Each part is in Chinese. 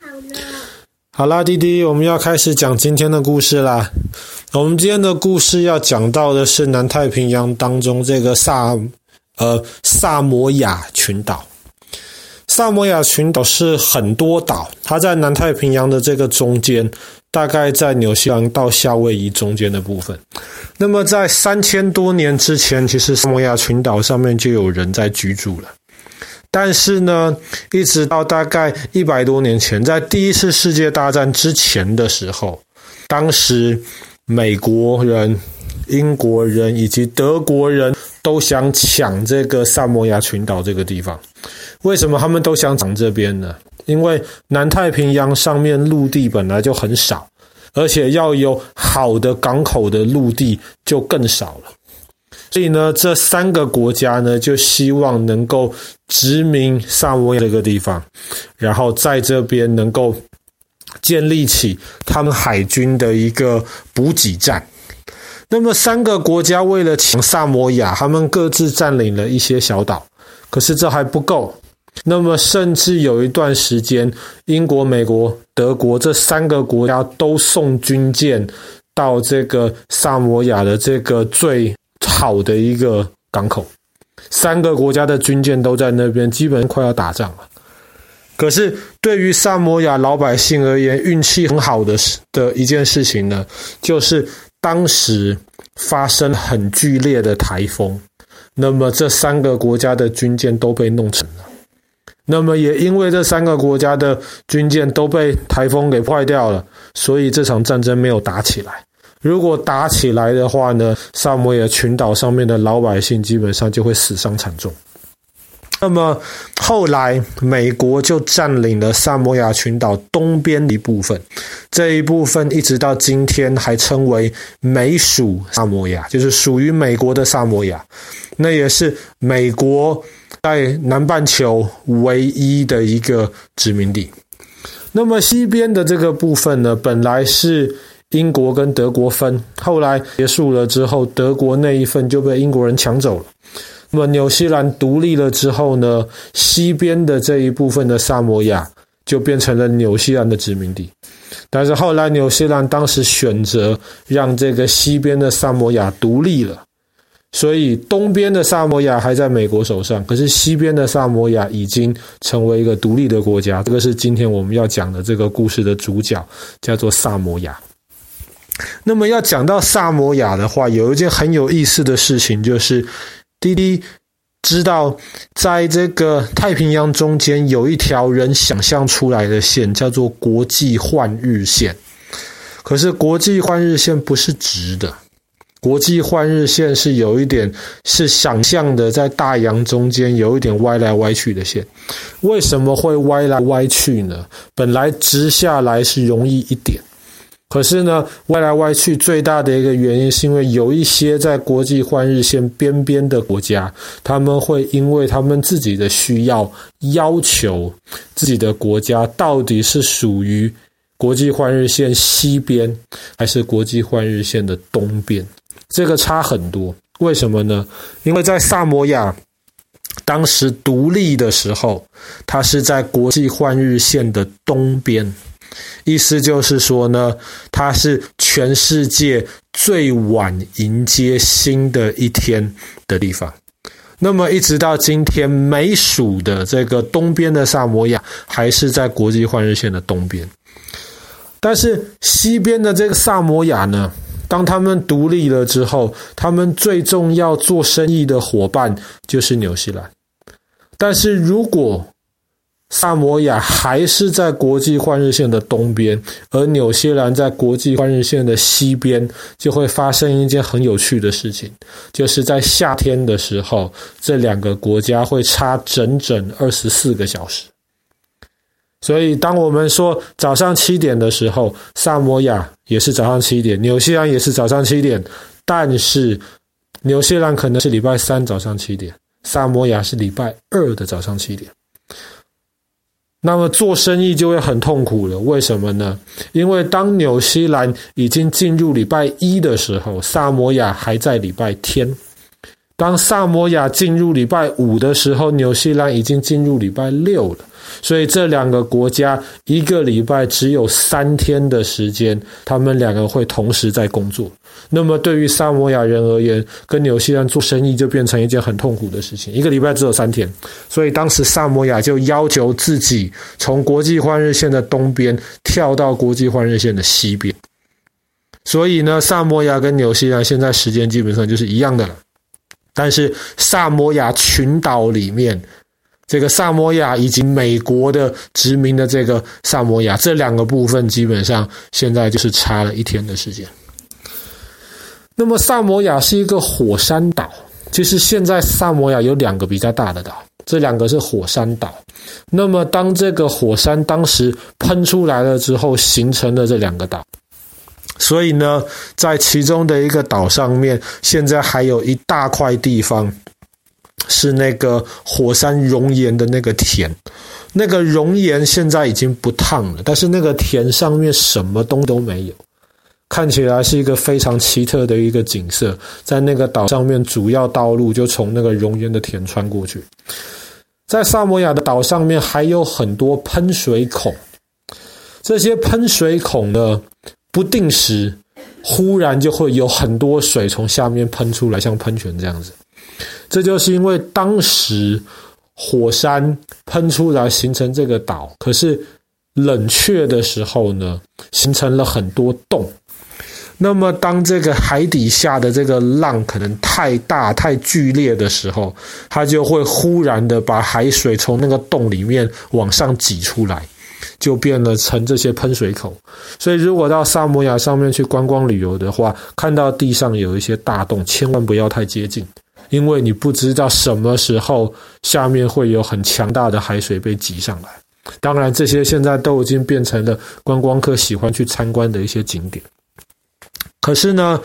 好了，好啦，弟弟，我们要开始讲今天的故事啦。我们今天的故事要讲到的是南太平洋当中这个萨呃萨摩亚群岛。萨摩亚群岛是很多岛，它在南太平洋的这个中间，大概在纽西兰到夏威夷中间的部分。那么在三千多年之前，其实萨摩亚群岛上面就有人在居住了。但是呢，一直到大概一百多年前，在第一次世界大战之前的时候，当时美国人、英国人以及德国人都想抢这个萨摩亚群岛这个地方。为什么他们都想抢这边呢？因为南太平洋上面陆地本来就很少，而且要有好的港口的陆地就更少了。所以呢，这三个国家呢就希望能够殖民萨摩亚这个地方，然后在这边能够建立起他们海军的一个补给站。那么三个国家为了抢萨摩亚，他们各自占领了一些小岛，可是这还不够。那么，甚至有一段时间，英国、美国、德国这三个国家都送军舰到这个萨摩亚的这个最好的一个港口，三个国家的军舰都在那边，基本快要打仗了。可是，对于萨摩亚老百姓而言，运气很好的的一件事情呢，就是当时发生很剧烈的台风，那么这三个国家的军舰都被弄沉了。那么也因为这三个国家的军舰都被台风给坏掉了，所以这场战争没有打起来。如果打起来的话呢，萨摩亚群岛上面的老百姓基本上就会死伤惨重。那么后来美国就占领了萨摩亚群岛东边的一部分，这一部分一直到今天还称为美属萨摩亚，就是属于美国的萨摩亚，那也是美国。在南半球唯一的一个殖民地。那么西边的这个部分呢，本来是英国跟德国分，后来结束了之后，德国那一份就被英国人抢走了。那么纽西兰独立了之后呢，西边的这一部分的萨摩亚就变成了纽西兰的殖民地。但是后来纽西兰当时选择让这个西边的萨摩亚独立了。所以东边的萨摩亚还在美国手上，可是西边的萨摩亚已经成为一个独立的国家。这个是今天我们要讲的这个故事的主角，叫做萨摩亚。那么要讲到萨摩亚的话，有一件很有意思的事情，就是滴滴知道，在这个太平洋中间有一条人想象出来的线，叫做国际换日线。可是国际换日线不是直的。国际换日线是有一点是想象的，在大洋中间有一点歪来歪去的线。为什么会歪来歪去呢？本来直下来是容易一点，可是呢，歪来歪去最大的一个原因是因为有一些在国际换日线边边的国家，他们会因为他们自己的需要，要求自己的国家到底是属于国际换日线西边，还是国际换日线的东边。这个差很多，为什么呢？因为在萨摩亚当时独立的时候，它是在国际换日线的东边，意思就是说呢，它是全世界最晚迎接新的一天的地方。那么一直到今天，美属的这个东边的萨摩亚还是在国际换日线的东边，但是西边的这个萨摩亚呢？当他们独立了之后，他们最重要做生意的伙伴就是纽西兰。但是如果萨摩亚还是在国际换日线的东边，而纽西兰在国际换日线的西边，就会发生一件很有趣的事情，就是在夏天的时候，这两个国家会差整整二十四个小时。所以，当我们说早上七点的时候，萨摩亚也是早上七点，纽西兰也是早上七点，但是纽西兰可能是礼拜三早上七点，萨摩亚是礼拜二的早上七点。那么做生意就会很痛苦了，为什么呢？因为当纽西兰已经进入礼拜一的时候，萨摩亚还在礼拜天。当萨摩亚进入礼拜五的时候，纽西兰已经进入礼拜六了。所以这两个国家一个礼拜只有三天的时间，他们两个会同时在工作。那么对于萨摩亚人而言，跟纽西兰做生意就变成一件很痛苦的事情。一个礼拜只有三天，所以当时萨摩亚就要求自己从国际换日线的东边跳到国际换日线的西边。所以呢，萨摩亚跟纽西兰现在时间基本上就是一样的了。但是萨摩亚群岛里面，这个萨摩亚以及美国的殖民的这个萨摩亚这两个部分，基本上现在就是差了一天的时间。那么萨摩亚是一个火山岛，其实现在萨摩亚有两个比较大的岛，这两个是火山岛。那么当这个火山当时喷出来了之后，形成了这两个岛。所以呢，在其中的一个岛上面，现在还有一大块地方是那个火山熔岩的那个田。那个熔岩现在已经不烫了，但是那个田上面什么东都没有，看起来是一个非常奇特的一个景色。在那个岛上面，主要道路就从那个熔岩的田穿过去。在萨摩亚的岛上面还有很多喷水孔，这些喷水孔呢，不定时，忽然就会有很多水从下面喷出来，像喷泉这样子。这就是因为当时火山喷出来形成这个岛，可是冷却的时候呢，形成了很多洞。那么当这个海底下的这个浪可能太大、太剧烈的时候，它就会忽然的把海水从那个洞里面往上挤出来。就变了成这些喷水口，所以如果到萨摩亚上面去观光旅游的话，看到地上有一些大洞，千万不要太接近，因为你不知道什么时候下面会有很强大的海水被挤上来。当然，这些现在都已经变成了观光客喜欢去参观的一些景点。可是呢，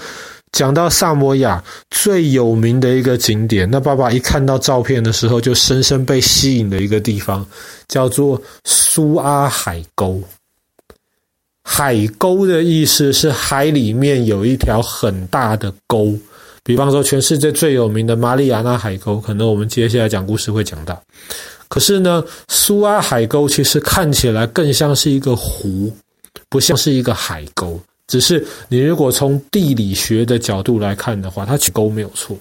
讲到萨摩亚最有名的一个景点，那爸爸一看到照片的时候，就深深被吸引的一个地方，叫做苏阿海沟。海沟的意思是海里面有一条很大的沟，比方说全世界最有名的马里亚纳海沟，可能我们接下来讲故事会讲到。可是呢，苏阿海沟其实看起来更像是一个湖，不像是一个海沟。只是你如果从地理学的角度来看的话，它沟没有错。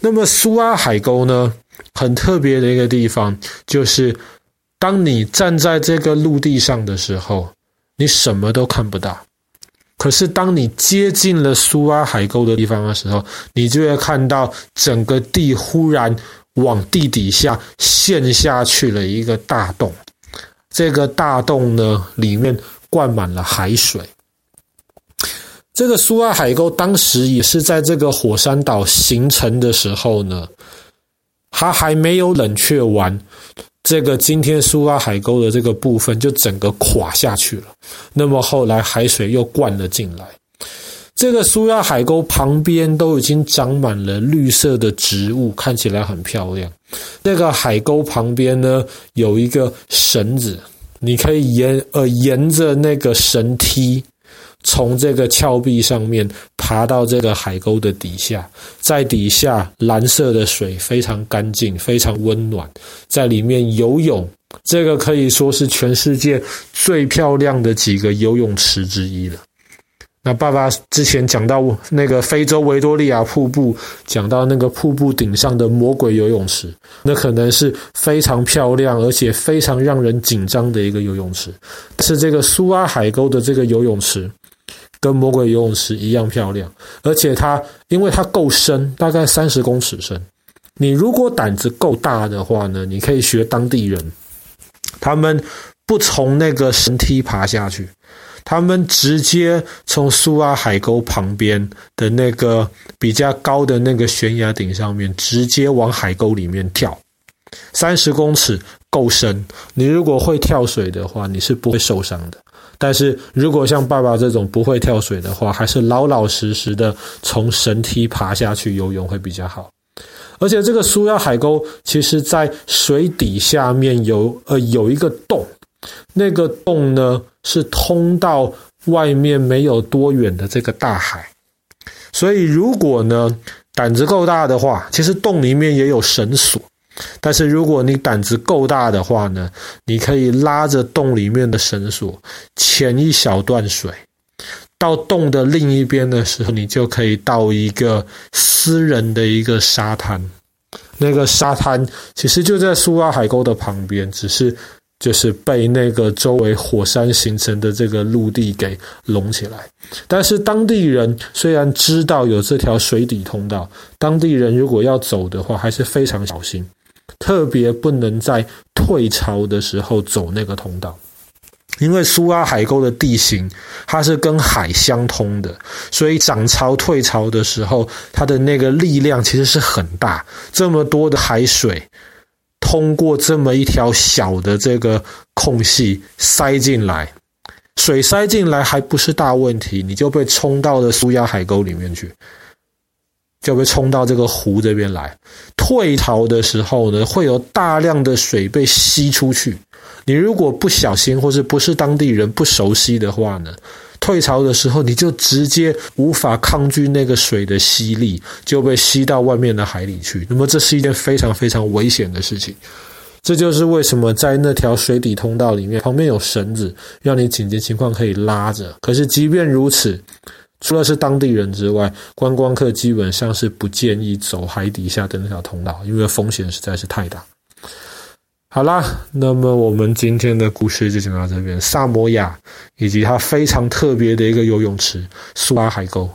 那么苏阿海沟呢，很特别的一个地方就是，当你站在这个陆地上的时候，你什么都看不到。可是当你接近了苏阿海沟的地方的时候，你就会看到整个地忽然往地底下陷下去了一个大洞。这个大洞呢，里面灌满了海水。这个苏阿海沟当时也是在这个火山岛形成的时候呢，它还没有冷却完，这个今天苏阿海沟的这个部分就整个垮下去了。那么后来海水又灌了进来，这个苏阿海沟旁边都已经长满了绿色的植物，看起来很漂亮。这个海沟旁边呢，有一个绳子，你可以沿呃沿着那个绳梯。从这个峭壁上面爬到这个海沟的底下，在底下蓝色的水非常干净，非常温暖，在里面游泳，这个可以说是全世界最漂亮的几个游泳池之一了。那爸爸之前讲到那个非洲维多利亚瀑布，讲到那个瀑布顶上的魔鬼游泳池，那可能是非常漂亮而且非常让人紧张的一个游泳池，是这个苏阿海沟的这个游泳池。跟魔鬼游泳池一样漂亮，而且它因为它够深，大概三十公尺深。你如果胆子够大的话呢，你可以学当地人，他们不从那个绳梯爬下去，他们直接从苏阿海沟旁边的那个比较高的那个悬崖顶上面，直接往海沟里面跳，三十公尺够深。你如果会跳水的话，你是不会受伤的。但是如果像爸爸这种不会跳水的话，还是老老实实的从绳梯爬下去游泳会比较好。而且这个苏亚海沟，其实在水底下面有呃有一个洞，那个洞呢是通到外面没有多远的这个大海。所以如果呢胆子够大的话，其实洞里面也有绳索。但是如果你胆子够大的话呢，你可以拉着洞里面的绳索，潜一小段水，到洞的另一边的时候，你就可以到一个私人的一个沙滩。那个沙滩其实就在苏拉海沟的旁边，只是就是被那个周围火山形成的这个陆地给笼起来。但是当地人虽然知道有这条水底通道，当地人如果要走的话，还是非常小心。特别不能在退潮的时候走那个通道，因为苏阿海沟的地形它是跟海相通的，所以涨潮退潮的时候，它的那个力量其实是很大。这么多的海水通过这么一条小的这个空隙塞进来，水塞进来还不是大问题，你就被冲到了苏阿海沟里面去。就被冲到这个湖这边来。退潮的时候呢，会有大量的水被吸出去。你如果不小心，或是不是当地人不熟悉的话呢，退潮的时候你就直接无法抗拒那个水的吸力，就被吸到外面的海里去。那么这是一件非常非常危险的事情。这就是为什么在那条水底通道里面，旁边有绳子，让你紧急情况可以拉着。可是即便如此，除了是当地人之外，观光客基本上是不建议走海底下的那条通道，因为风险实在是太大。好啦，那么我们今天的故事就讲到这边。萨摩亚以及它非常特别的一个游泳池——苏拉海沟。